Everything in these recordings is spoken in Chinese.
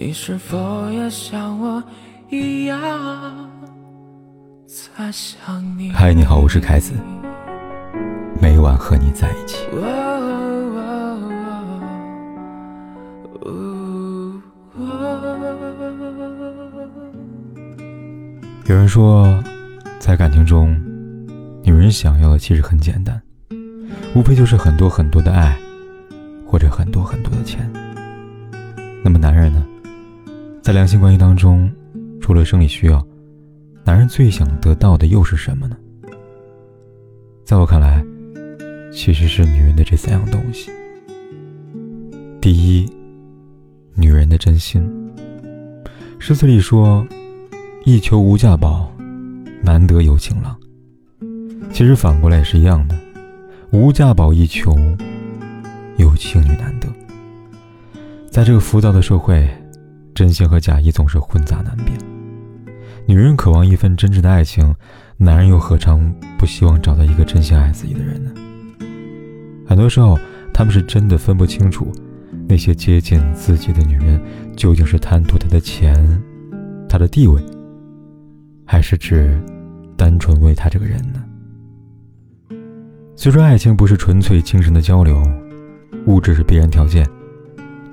你是否也像我一样在想你？嗨，你好，我是凯子，每晚和你在一起。有人说，在感情中，女人想要的其实很简单，无非就是很多很多的爱，或者很多很多的钱。那么男人呢？在两性关系当中，除了生理需要，男人最想得到的又是什么呢？在我看来，其实是女人的这三样东西。第一，女人的真心。诗词里说：“一求无价宝，难得有情郎。”其实反过来也是一样的，无价宝一求，有情女难得。在这个浮躁的社会。真心和假意总是混杂难辨，女人渴望一份真挚的爱情，男人又何尝不希望找到一个真心爱自己的人呢？很多时候，他们是真的分不清楚，那些接近自己的女人究竟是贪图他的钱、他的地位，还是只单纯为他这个人呢？虽说爱情不是纯粹精神的交流，物质是必然条件。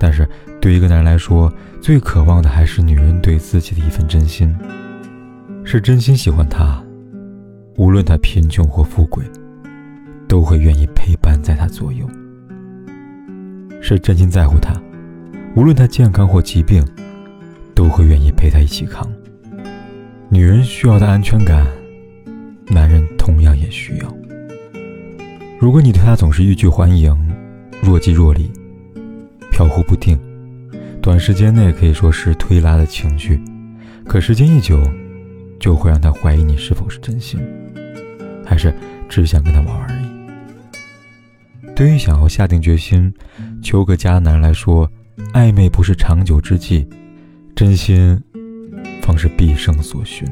但是，对一个男人来说，最渴望的还是女人对自己的一份真心，是真心喜欢他，无论他贫穷或富贵，都会愿意陪伴在他左右；是真心在乎他，无论他健康或疾病，都会愿意陪他一起扛。女人需要的安全感，男人同样也需要。如果你对他总是欲拒还迎，若即若离，飘忽不定，短时间内可以说是推拉的情绪，可时间一久，就会让他怀疑你是否是真心，还是只想跟他玩玩而已。对于想要下定决心求个家的男人来说，暧昧不是长久之计，真心方是毕生所寻。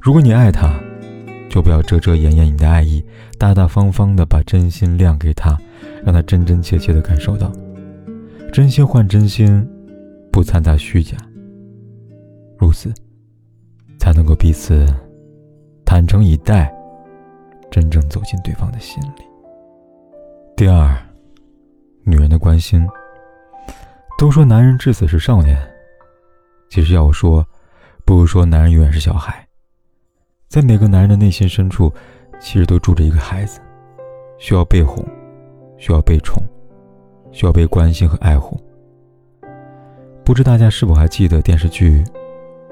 如果你爱他，就不要遮遮掩掩你的爱意，大大方方的把真心亮给他，让他真真切切的感受到。真心换真心，不掺杂虚假。如此，才能够彼此坦诚以待，真正走进对方的心里。第二，女人的关心。都说男人至死是少年，其实要我说，不如说男人永远是小孩。在每个男人的内心深处，其实都住着一个孩子，需要被哄，需要被宠。需要被关心和爱护。不知大家是否还记得电视剧《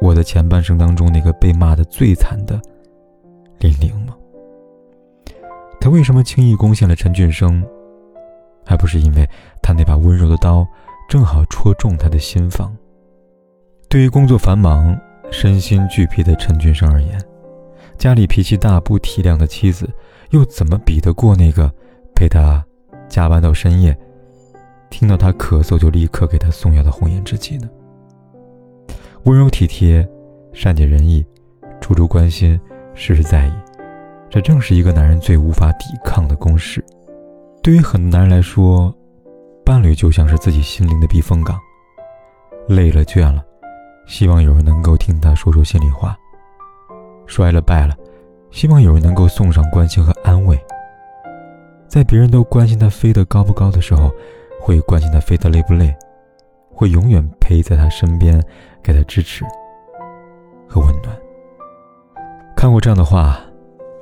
我的前半生》当中那个被骂的最惨的林玲吗？他为什么轻易攻陷了陈俊生？还不是因为他那把温柔的刀正好戳中他的心房。对于工作繁忙、身心俱疲的陈俊生而言，家里脾气大、不体谅的妻子，又怎么比得过那个陪他加班到深夜？听到他咳嗽就立刻给他送药的红颜知己呢？温柔体贴、善解人意、处处关心、事事在意，这正是一个男人最无法抵抗的公式。对于很多男人来说，伴侣就像是自己心灵的避风港。累了倦了，希望有人能够听他说说心里话；摔了败了，希望有人能够送上关心和安慰。在别人都关心他飞得高不高的时候，会关心他飞得累不累，会永远陪在他身边，给他支持和温暖。看过这样的话，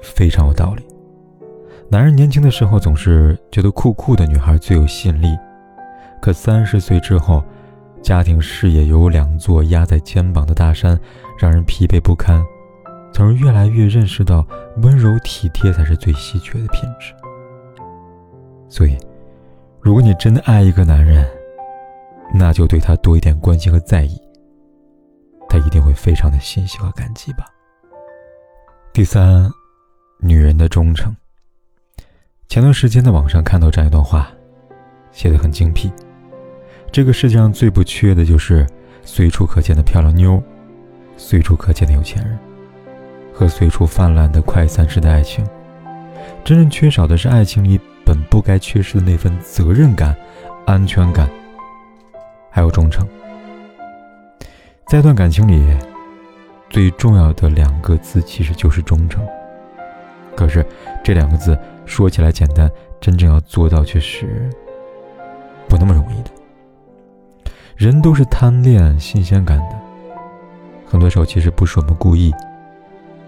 非常有道理。男人年轻的时候总是觉得酷酷的女孩最有吸引力，可三十岁之后，家庭事业有两座压在肩膀的大山，让人疲惫不堪，从而越来越认识到温柔体贴才是最稀缺的品质。所以。如果你真的爱一个男人，那就对他多一点关心和在意，他一定会非常的欣喜和感激吧。第三，女人的忠诚。前段时间在网上看到这样一段话，写的很精辟。这个世界上最不缺的就是随处可见的漂亮妞，随处可见的有钱人，和随处泛滥的快餐式的爱情。真正缺少的是爱情里。本不该缺失的那份责任感、安全感，还有忠诚。在一段感情里，最重要的两个字其实就是忠诚。可是这两个字说起来简单，真正要做到却是不那么容易的。人都是贪恋新鲜感的，很多时候其实不是我们故意，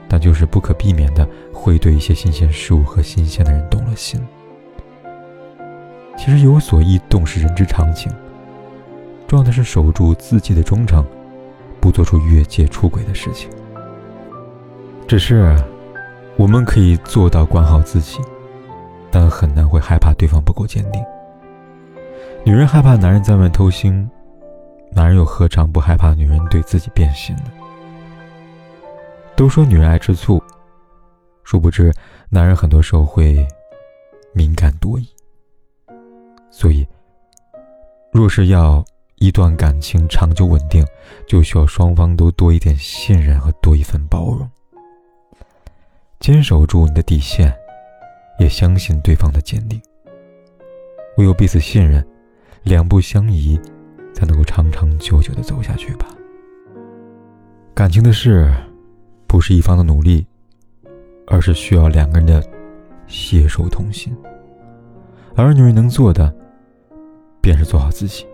但就是不可避免的会对一些新鲜事物和新鲜的人动了心。其实有所异动是人之常情，重要的是守住自己的忠诚，不做出越界出轨的事情。只是。我们可以做到管好自己，但很难会害怕对方不够坚定。女人害怕男人在外偷腥，男人又何尝不害怕女人对自己变心呢？都说女人爱吃醋，殊不知男人很多时候会敏感多疑。所以，若是要一段感情长久稳定，就需要双方都多一点信任和多一份包容。坚守住你的底线，也相信对方的坚定。唯有彼此信任，两不相疑，才能够长长久久的走下去吧。感情的事，不是一方的努力，而是需要两个人的携手同心。而女人能做的，便是做好自己，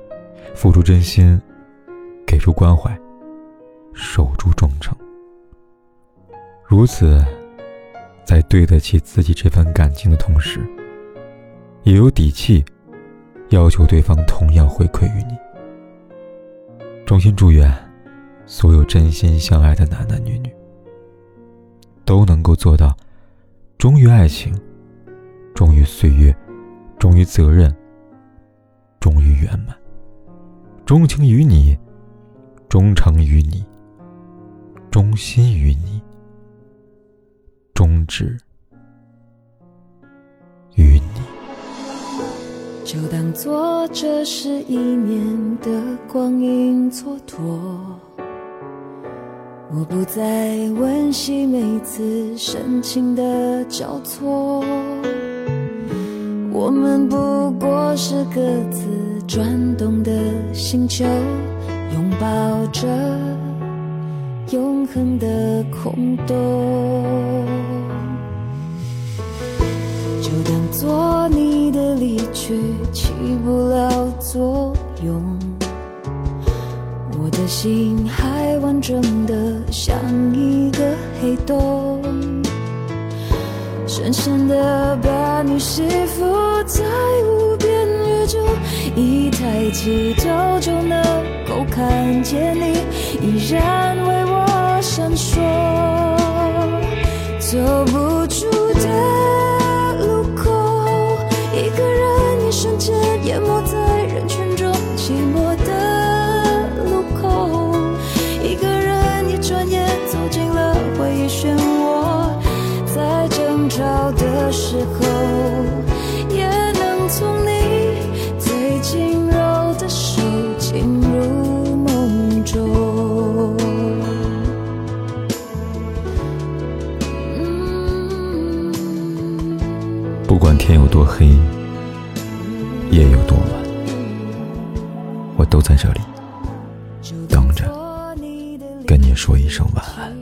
付出真心，给出关怀，守住忠诚。如此。在对得起自己这份感情的同时，也有底气要求对方同样回馈于你。衷心祝愿所有真心相爱的男男女女都能够做到忠于爱情、忠于岁月、忠于责任、圆满、钟情于你、忠诚于你、忠心于你。终止于你，就当做这是一年的光阴蹉跎。我不再温习每次深情的交错，我们不过是各自转动的星球，拥抱着。永恒的空洞，就当做你的离去起不了作用。我的心还完整的像一个黑洞，深深的把你吸附在无边宇宙，一抬起头就能够看见你，依然为我。闪烁，走不在争吵的时候，也能从你最轻柔的手进入梦中。不管天有多黑，夜有多晚，我都在这里等着，跟你说一声晚安。